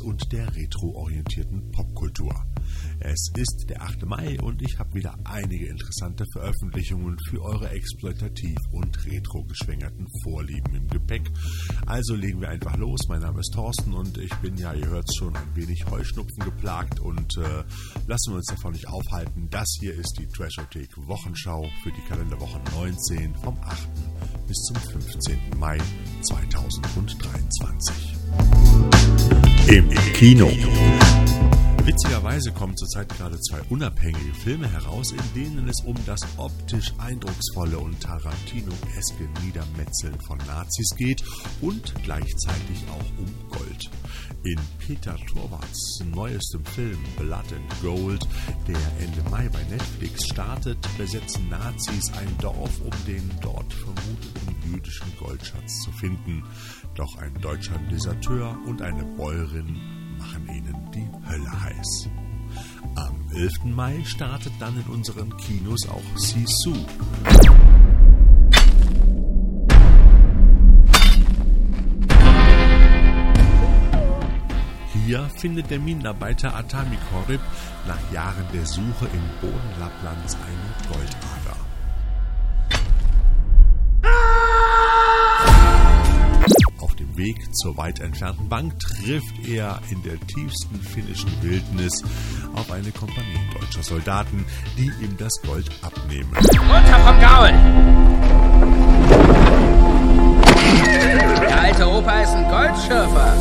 Und der retroorientierten Popkultur. Es ist der 8. Mai und ich habe wieder einige interessante Veröffentlichungen für eure exploitativ und retro geschwängerten Vorlieben im Gepäck. Also legen wir einfach los. Mein Name ist Thorsten und ich bin ja, ihr hört schon, ein wenig Heuschnupfen geplagt und äh, lassen wir uns davon nicht aufhalten. Das hier ist die Trashothek Wochenschau für die Kalenderwoche 19 vom 8. bis zum 15. Mai 2023. Im Kino. Witzigerweise kommen zurzeit gerade zwei unabhängige Filme heraus, in denen es um das optisch eindrucksvolle und Tarantino-eske Niedermetzeln von Nazis geht und gleichzeitig auch um Gold. In Peter Torwarts neuestem Film Blood and Gold, der Ende Mai bei Netflix startet, besetzen Nazis ein Dorf, um den dort vermuteten jüdischen Goldschatz zu finden. Doch ein deutscher Deserteur und eine Bäuerin machen ihnen die Hölle heiß. Am 11. Mai startet dann in unseren Kinos auch Sisu. Hier findet der Minenarbeiter Atami Korib nach Jahren der Suche im Boden Lapplands eine Goldader. Dem Weg zur weit entfernten Bank trifft er in der tiefsten finnischen Wildnis auf eine Kompanie deutscher Soldaten, die ihm das Gold abnehmen. Runter vom Gaul! Der alte Opa ist ein Goldschürfer.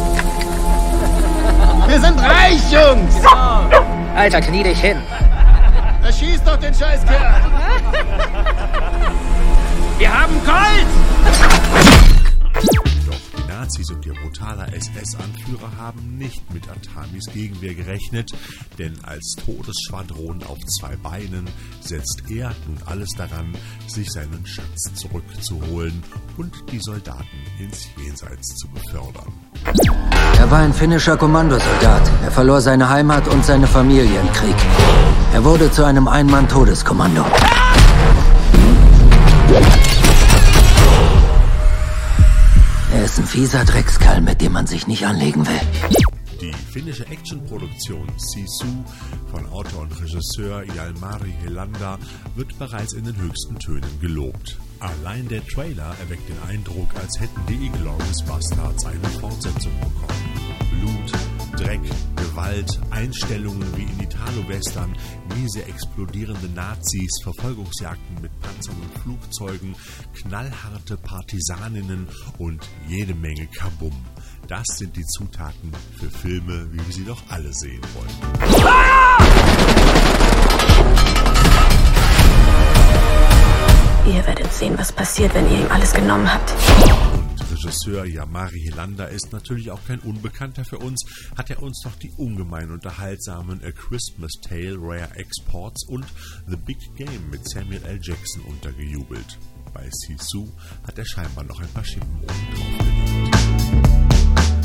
Wir sind reich, Jungs! Alter, knie dich hin. Erschieß doch den Scheißkerl! Wir haben Gold! Nazis und ihr brutaler SS-Anführer haben nicht mit Atamis Gegenwehr gerechnet, denn als Todesschwadron auf zwei Beinen setzt er nun alles daran, sich seinen Schatz zurückzuholen und die Soldaten ins Jenseits zu befördern. Er war ein finnischer Kommandosoldat. Er verlor seine Heimat und seine Familie im Krieg. Er wurde zu einem Einmann-Todeskommando. Ist ein fieser Dreckskerl, mit dem man sich nicht anlegen will. Die finnische Actionproduktion Sisu von Autor und Regisseur Jalmari Helander wird bereits in den höchsten Tönen gelobt. Allein der Trailer erweckt den Eindruck, als hätten die Inglourious Bastards eine Fortsetzung bekommen. Blut, Dreck, Gewalt, Einstellungen wie in Italo-Western, miese explodierende Nazis, Verfolgungsjagden mit Panzern und Flugzeugen, knallharte Partisaninnen und jede Menge Kabum. Das sind die Zutaten für Filme, wie wir sie doch alle sehen wollen. Ihr werdet sehen, was passiert, wenn ihr ihm alles genommen habt. Regisseur Yamari Hilanda ist natürlich auch kein Unbekannter für uns, hat er uns noch die ungemein unterhaltsamen A Christmas Tale Rare Exports und The Big Game mit Samuel L. Jackson untergejubelt. Bei Sisu hat er scheinbar noch ein paar Schippen oben draufgelegt.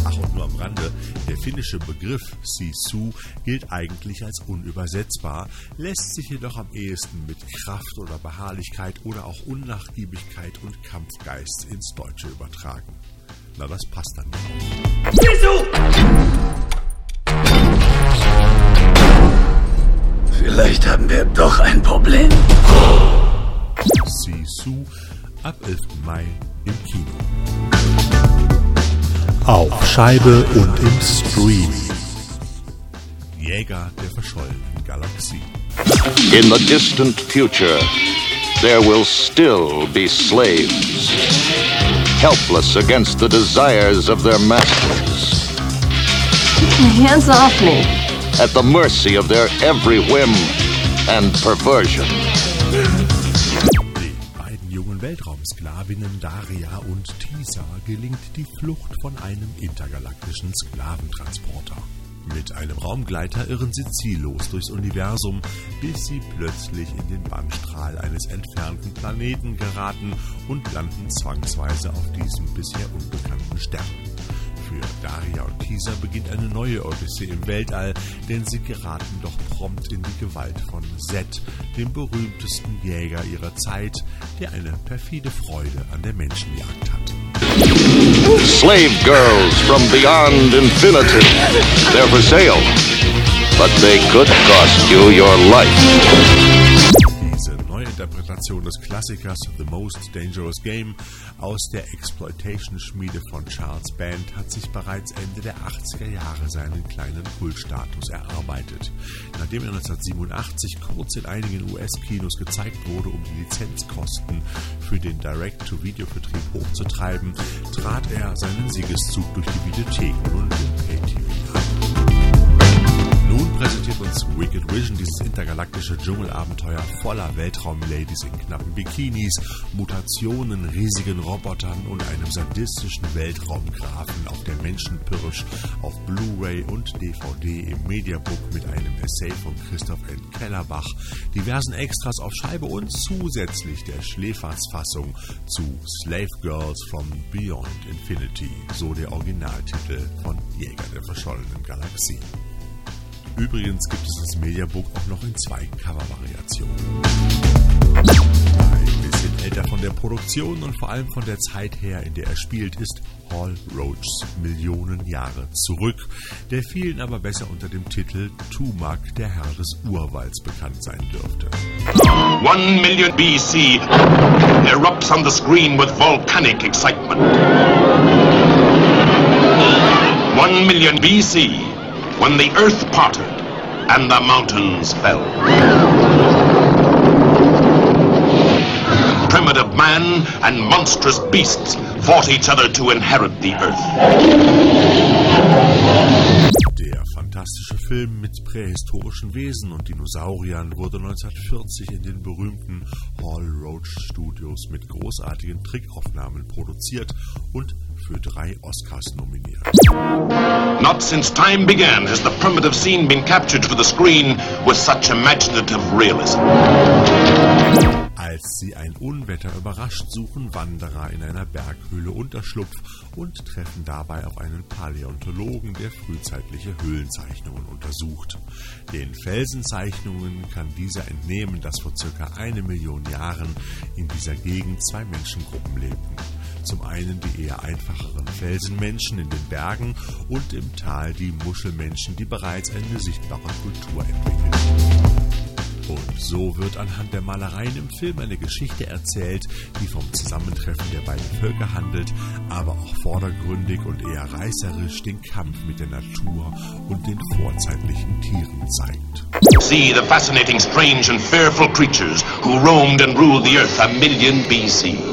Ach, und nur am Rande, der finnische Begriff Sisu gilt eigentlich als unübersetzbar, lässt sich jedoch am ehesten mit Kraft oder Beharrlichkeit oder auch Unnachgiebigkeit und Kampfgeist ins Deutsche übertragen. Na, das passt dann ja Vielleicht haben wir doch ein Problem. auch. Sisu ab 11. Mai im Kino. Auf Scheibe und im Stream. Jäger der verschollenen Galaxie. In the distant future, there will still be slaves, helpless against the desires of their masters, Hands off me. at the mercy of their every whim and perversion. Weltraumsklavinnen Daria und Tisa gelingt die Flucht von einem intergalaktischen Sklaventransporter. Mit einem Raumgleiter irren sie ziellos durchs Universum, bis sie plötzlich in den Bannstrahl eines entfernten Planeten geraten und landen zwangsweise auf diesem bisher unbekannten Stern. Für Daria und Tisa beginnt eine neue Odyssee im Weltall, denn sie geraten doch prompt in die Gewalt von Zed, dem berühmtesten Jäger ihrer Zeit, der eine perfide Freude an der Menschenjagd hat. Slave girls from beyond infinity. They're for sale, but they could cost you your life. Neuinterpretation des Klassikers The Most Dangerous Game aus der Exploitation-Schmiede von Charles Band hat sich bereits Ende der 80er Jahre seinen kleinen Kultstatus erarbeitet. Nachdem er 1987 kurz in einigen US-Kinos gezeigt wurde, um die Lizenzkosten für den Direct-to-Video-Vertrieb hochzutreiben, trat er seinen Siegeszug durch die Videotheken und Pay-TV nun präsentiert uns Wicked Vision dieses intergalaktische Dschungelabenteuer voller Weltraumladies in knappen Bikinis, Mutationen, riesigen Robotern und einem sadistischen Weltraumgrafen auf der Menschenpirsch auf Blu-ray und DVD im Mediabook mit einem Essay von Christoph N. Kellerbach, diversen Extras auf Scheibe und zusätzlich der Schläfersfassung zu Slave Girls from Beyond Infinity, so der Originaltitel von Jäger der verschollenen Galaxie. Übrigens gibt es das Mediabook auch noch in zwei Covervariationen. Ein bisschen älter von der Produktion und vor allem von der Zeit her, in der er spielt, ist Hall Roachs Millionen Jahre zurück, der vielen aber besser unter dem Titel Tumak, der Herr des Urwalds, bekannt sein dürfte. One million BC erupts on the screen with volcanic excitement. One million BC when the earth parted and the mountains fell. Primitive man and monstrous beasts fought each other to inherit the earth. Fantastische Film mit prähistorischen Wesen und Dinosauriern wurde 1940 in den berühmten Hall Roach Studios mit großartigen Trickaufnahmen produziert und für drei Oscars nominiert. Not since time began has the primitive scene been captured for the screen with such imaginative realism. Als sie ein Unwetter überrascht, suchen Wanderer in einer Berghöhle Unterschlupf und treffen dabei auf einen Paläontologen, der frühzeitliche Höhlenzeichnungen untersucht. Den Felsenzeichnungen kann dieser entnehmen, dass vor circa eine Million Jahren in dieser Gegend zwei Menschengruppen lebten. Zum einen die eher einfacheren Felsenmenschen in den Bergen und im Tal die Muschelmenschen, die bereits eine sichtbare Kultur entwickeln. Und so wird anhand der Malereien im Film eine Geschichte erzählt, die vom Zusammentreffen der beiden Völker handelt, aber auch vordergründig und eher reißerisch den Kampf mit der Natur und den vorzeitlichen Tieren zeigt. See the fascinating, strange, and fearful creatures who roamed and ruled the earth a million BC.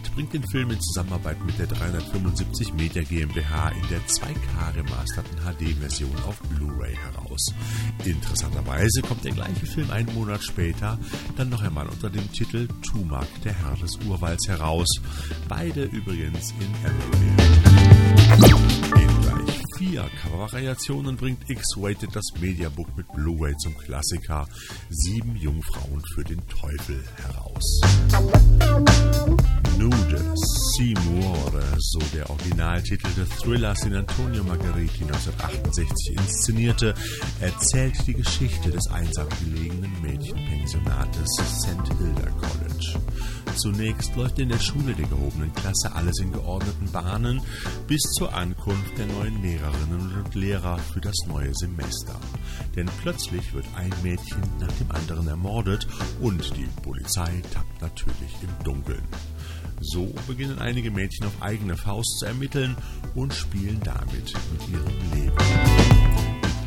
Gate bringt den Film in Zusammenarbeit mit der 375 Media GmbH in der 2K remasterten HD-Version auf Blu-ray heraus. Interessanterweise kommt der gleiche Film einen Monat später dann noch einmal unter dem Titel Tumak, der Herr des Urwalds heraus. Beide übrigens in Everyday. In gleich vier Covervariationen bringt X-Rated das Mediabook mit Blu-ray zum Klassiker Sieben Jungfrauen für den Teufel heraus. Nude, Seymour, so der Originaltitel des Thrillers, den Antonio Margheriti 1968 inszenierte, erzählt die Geschichte des einsam gelegenen Mädchenpensionates St. Hilda College. Zunächst läuft in der Schule der gehobenen Klasse alles in geordneten Bahnen bis zur Ankunft der neuen Lehrerinnen und Lehrer für das neue Semester. Denn plötzlich wird ein Mädchen nach dem anderen ermordet und die Polizei tappt natürlich im Dunkeln. So beginnen einige Mädchen auf eigene Faust zu ermitteln und spielen damit mit ihrem Leben.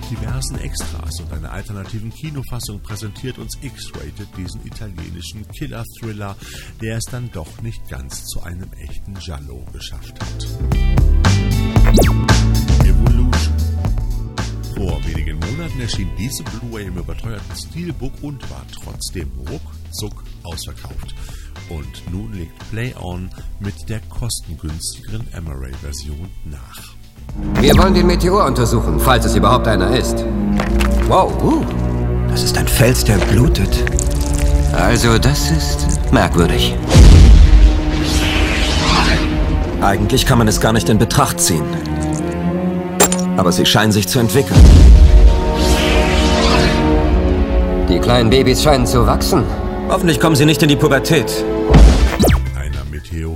Mit diversen Extras und einer alternativen Kinofassung präsentiert uns X-Rated diesen italienischen Killer-Thriller, der es dann doch nicht ganz zu einem echten Giallo geschafft hat. Evolution. Vor wenigen Monaten erschien diese Blu-ray im überteuerten Steelbook und war trotzdem ruckzuck ausverkauft. Und nun legt Play On mit der kostengünstigeren Amaray-Version nach. Wir wollen den Meteor untersuchen, falls es überhaupt einer ist. Wow, uh, das ist ein Fels, der blutet. Also, das ist merkwürdig. Eigentlich kann man es gar nicht in Betracht ziehen. Aber sie scheinen sich zu entwickeln. Die kleinen Babys scheinen zu wachsen. Hoffentlich kommen sie nicht in die Pubertät.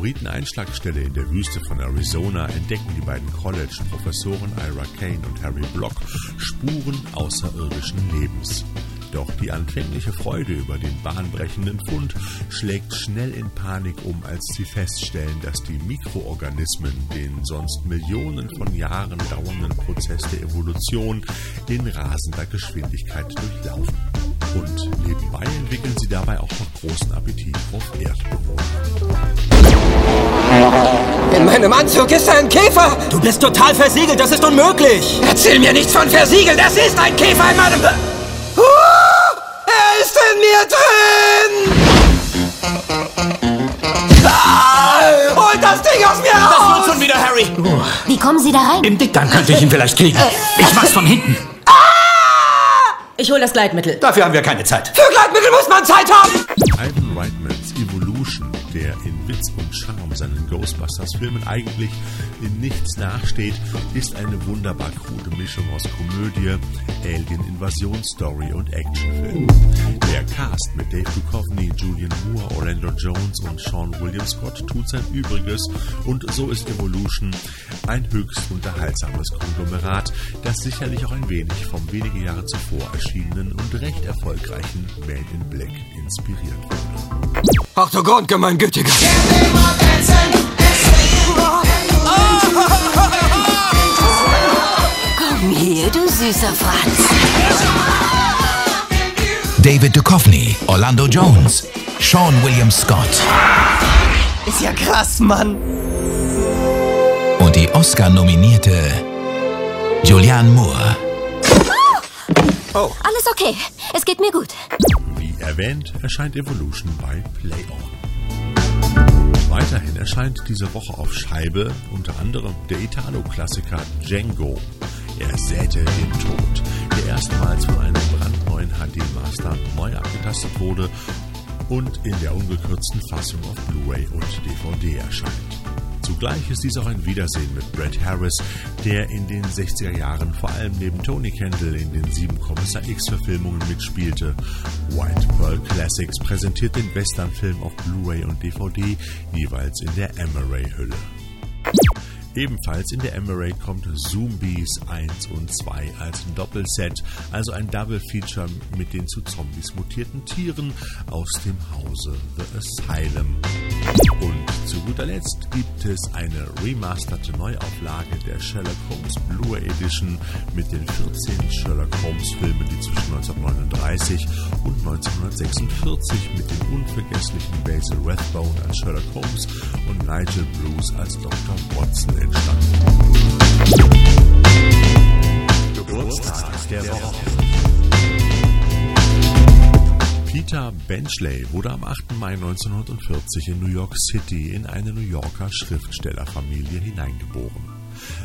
Meteoriteneinschlagstelle in der Wüste von Arizona entdecken die beiden College-Professoren Ira Kane und Harry Block Spuren außerirdischen Lebens. Doch die anfängliche Freude über den bahnbrechenden Fund schlägt schnell in Panik um, als sie feststellen, dass die Mikroorganismen den sonst Millionen von Jahren dauernden Prozess der Evolution in rasender Geschwindigkeit durchlaufen. Und nebenbei entwickeln sie dabei auch noch großen Appetit auf Erdbewohner. In meinem Anzug ist ein Käfer! Du bist total versiegelt, das ist unmöglich! Erzähl mir nichts von versiegelt, das ist ein Käfer in meinem... Uh, er ist in mir drin! Ah, holt das Ding aus mir raus! Das wird schon wieder, Harry! Wie kommen Sie da rein? Im Dickdarm könnte ich ihn vielleicht kriegen. Ich mach's von hinten. Ich hole das Gleitmittel. Dafür haben wir keine Zeit. Für Gleitmittel muss man Zeit haben! Ivan Reitmans Evolution, der in Witz und Charme seinen Ghostbusters-Filmen eigentlich in nichts nachsteht, ist eine wunderbar krude Mischung aus Komödie, Alien-Invasionsstory und Actionfilm. Der Cast mit Dave Duchovny, Julian Moore, Orlando Jones und Sean William Scott tut sein Übriges und so ist Evolution ein höchst unterhaltsames Konglomerat, das sicherlich auch ein wenig vom wenige Jahre zuvor erschienenen und recht erfolgreichen Man in Black inspiriert wurde. Ach du Grundgemeingütiger! Komm hier, du süßer Franz. David Duchovny, Orlando Jones, Sean William Scott Ist ja krass, Mann. und die Oscar-nominierte Julianne Moore. Alles okay. Es geht mir gut. Erwähnt, erscheint Evolution bei Play On. Weiterhin erscheint diese Woche auf Scheibe unter anderem der Italo-Klassiker Django. Er säte den Tod, der erstmals von einem brandneuen HD-Master neu abgetastet wurde und in der ungekürzten Fassung auf Blu-ray und DVD erscheint. Zugleich ist dies auch ein Wiedersehen mit Brad Harris, der in den 60er Jahren vor allem neben Tony Kendall in den sieben Kommissar X-Verfilmungen mitspielte. White Pearl Classics präsentiert den Westernfilm auf Blu-ray und DVD jeweils in der Emery-Hülle. Ebenfalls in der Emery kommt Zombies 1 und 2 als Doppelset, also ein Double Feature mit den zu Zombies mutierten Tieren aus dem Hause The Asylum. Und guter Letzt gibt es eine remasterte Neuauflage der Sherlock Holmes Blu-ray Edition mit den 14 Sherlock Holmes Filmen, die zwischen 1939 und 1946 mit dem unvergesslichen Basil Rathbone als Sherlock Holmes und Nigel Bruce als Dr. Watson entstanden. Geburtstag der Woche. Peter Benchley wurde am 8. Mai 1940 in New York City in eine New Yorker Schriftstellerfamilie hineingeboren.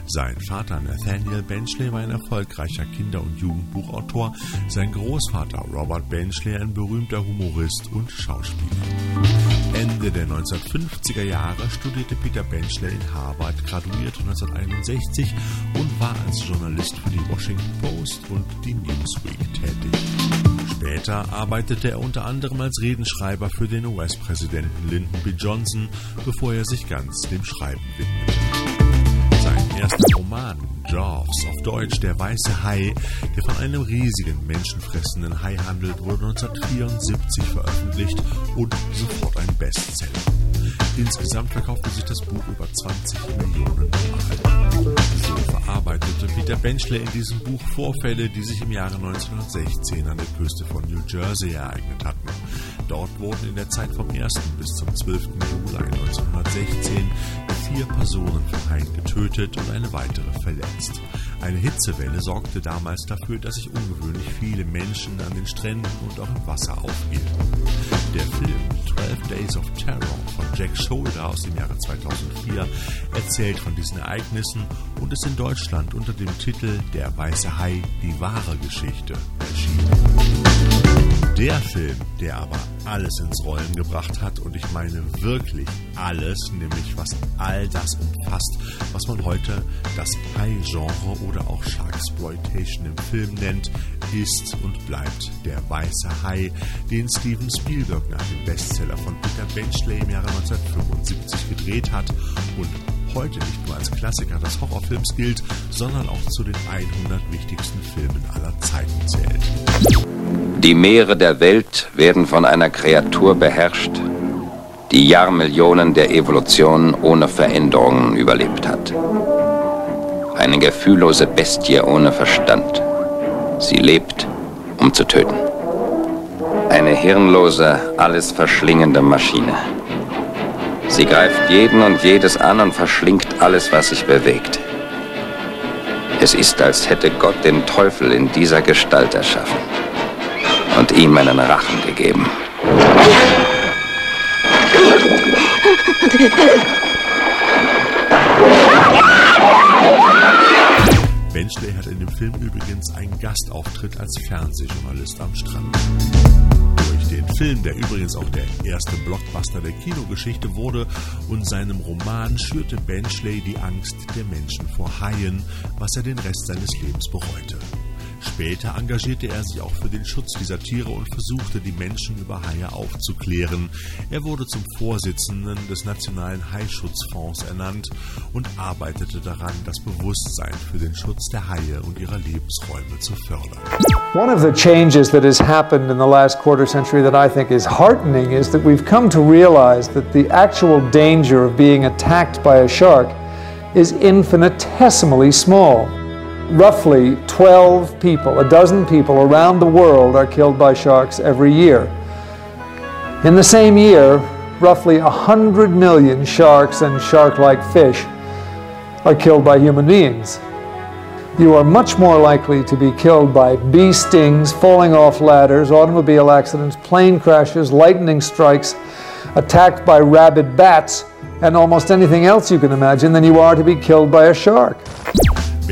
Sein Vater Nathaniel Benchley war ein erfolgreicher Kinder- und Jugendbuchautor, sein Großvater Robert Benchley ein berühmter Humorist und Schauspieler. Ende der 1950er Jahre studierte Peter Benchley in Harvard, graduierte 1961 und war als Journalist für die Washington Post und die Newsweek tätig. Später arbeitete er unter anderem als Redenschreiber für den US-Präsidenten Lyndon B. Johnson, bevor er sich ganz dem Schreiben widmete. Sein erster Roman, Jaws, auf Deutsch Der weiße Hai, der von einem riesigen, menschenfressenden Hai handelt, wurde 1974 veröffentlicht und sofort ein Bestseller. Insgesamt verkaufte sich das Buch über 20 Millionen Mal. So verarbeitete Peter Benchley in diesem Buch Vorfälle, die sich im Jahre 1916 an der Küste von New Jersey ereignet hatten. Dort wurden in der Zeit vom 1. bis zum 12. Juli 1916 vier Personen vom Haien getötet und eine weitere verletzt. Eine Hitzewelle sorgte damals dafür, dass sich ungewöhnlich viele Menschen an den Stränden und auch im Wasser aufhielten. Der Film 12 Days of Terror von Jack Shoulder aus dem Jahre 2004 erzählt von diesen Ereignissen und ist in Deutschland unter dem Titel Der weiße Hai, die wahre Geschichte erschienen. Der Film, der aber alles ins Rollen gebracht hat und ich meine wirklich alles, nämlich was all das umfasst, was man heute das High-Genre oder auch Sharksploitation im Film nennt, ist und bleibt der Weiße Hai, den Steven Spielberg nach dem Bestseller von Peter Benchley im Jahre 1975 gedreht hat und heute nicht nur als Klassiker des Horrorfilms gilt, sondern auch zu den 100 wichtigsten Filmen aller Zeiten zählt. Die Meere der Welt werden von einer Kreatur beherrscht, die Jahrmillionen der Evolution ohne Veränderungen überlebt hat. Eine gefühllose Bestie ohne Verstand. Sie lebt, um zu töten. Eine hirnlose, alles verschlingende Maschine. Sie greift jeden und jedes an und verschlingt alles, was sich bewegt. Es ist, als hätte Gott den Teufel in dieser Gestalt erschaffen und ihm einen Rachen gegeben. Dem Film übrigens einen Gastauftritt als Fernsehjournalist am Strand. Durch den Film, der übrigens auch der erste Blockbuster der Kinogeschichte wurde, und seinem Roman schürte Benchley die Angst der Menschen vor Haien, was er den Rest seines Lebens bereute. Später engagierte er sich auch für den Schutz dieser Tiere und versuchte, die Menschen über Haie aufzuklären. Er wurde zum Vorsitzenden des Nationalen Haischutzfonds ernannt und arbeitete daran, das Bewusstsein für den Schutz der Haie und ihrer Lebensräume zu fördern. One of the changes that has happened in the last quarter century that I think is heartening is that we've come to realize that the actual danger of being attacked by a shark is infinitesimally small. Roughly 12 people, a dozen people around the world are killed by sharks every year. In the same year, roughly 100 million sharks and shark like fish are killed by human beings. You are much more likely to be killed by bee stings, falling off ladders, automobile accidents, plane crashes, lightning strikes, attacked by rabid bats, and almost anything else you can imagine than you are to be killed by a shark.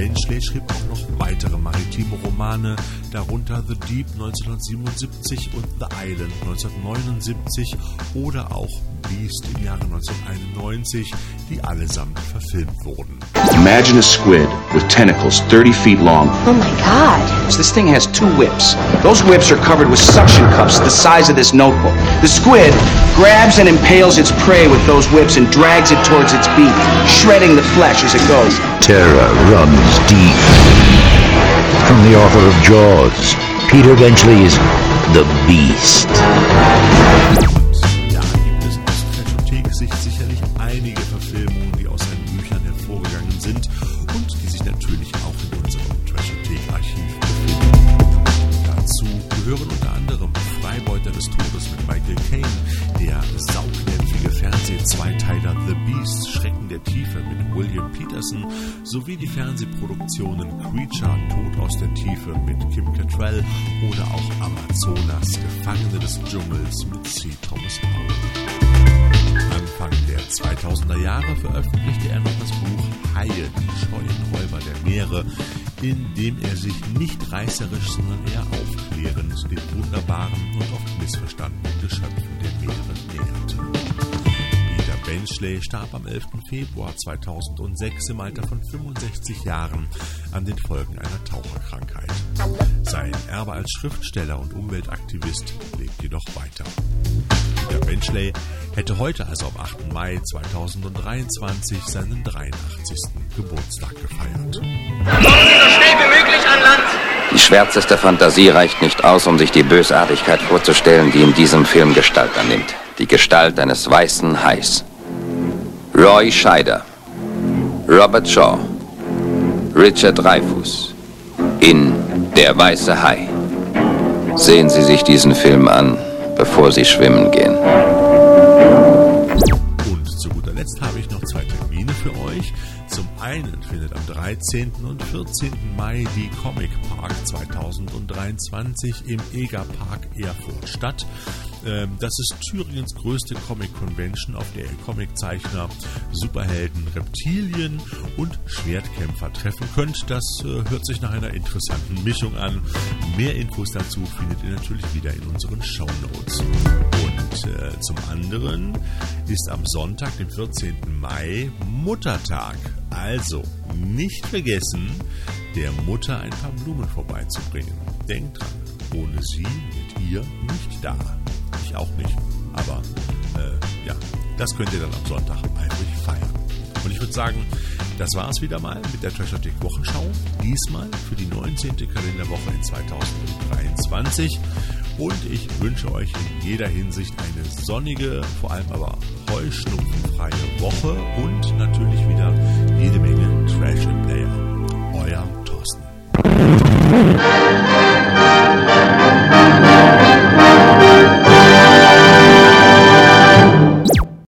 Benchley schrieb auch noch weitere maritime Romane, darunter The Deep 1977 und The Island 1979 oder auch Beast im Jahre 1991, die allesamt verfilmt wurden. Imagine a squid with tentacles 30 feet long. Oh my god. This thing has two whips. Those whips are covered with suction cups the size of this notebook. The squid grabs and impales its prey with those whips and drags it towards its beak, shredding the flesh as it goes. Terror runs deep. From the author of Jaws, Peter Benchley is the Beast. Ja, gibt es aus Trashothek-Sicht sicherlich einige Verfilmungen, die aus seinen Büchern hervorgegangen sind und die sich natürlich auch in unserem Trashothek-Archiv befinden. Dazu gehören unter anderem Freibeuter des Todes mit Michael Caine, der saugnervige Fernseh-Zweiteiler The Beast, Schrecken der Tiefe mit William Peterson sowie die Fernsehproduktionen Creature, Tod aus der Tiefe mit Kim Cattrall oder auch Amazonas, Gefangene des Dschungels mit C. Thomas Howell. Anfang der 2000er Jahre veröffentlichte er noch das Buch Haie, die scheuen Räuber der Meere, in dem er sich nicht reißerisch, sondern eher aufklärend den wunderbaren und oft missverstandenen Geschöpfen Benchley starb am 11. Februar 2006 im Alter von 65 Jahren an den Folgen einer Taucherkrankheit. Sein Erbe als Schriftsteller und Umweltaktivist lebt jedoch weiter. Peter Benchley hätte heute, also am 8. Mai 2023, seinen 83. Geburtstag gefeiert. Die schwärzeste Fantasie reicht nicht aus, um sich die Bösartigkeit vorzustellen, die in diesem Film Gestalt annimmt. Die Gestalt eines weißen Hais. Roy Scheider, Robert Shaw, Richard Dreyfuss in Der weiße Hai. Sehen Sie sich diesen Film an, bevor Sie schwimmen gehen. Und zu guter Letzt habe ich noch zwei Termine für euch. Zum einen findet am 13. und 14. Mai die Comic Park 2023 im Eger Park Erfurt statt. Ähm, das ist Thüringens größte Comic-Convention, auf der Comiczeichner, Superhelden, Reptilien und Schwertkämpfer treffen könnt. Das äh, hört sich nach einer interessanten Mischung an. Mehr Infos dazu findet ihr natürlich wieder in unseren Show Notes. Und äh, zum anderen ist am Sonntag, dem 14. Mai, Muttertag. Also nicht vergessen, der Mutter ein paar Blumen vorbeizubringen. Denkt dran, ohne sie wird ihr nicht da. Ich auch nicht. Aber äh, ja, das könnt ihr dann am Sonntag eifrig feiern. Und ich würde sagen, das war es wieder mal mit der Treasure Wochenschau. Diesmal für die 19. Kalenderwoche in 2023. Und ich wünsche euch in jeder Hinsicht eine sonnige, vor allem aber heuschnupfenfreie Woche und natürlich wieder jede Menge Trash Player. Euer Thorsten.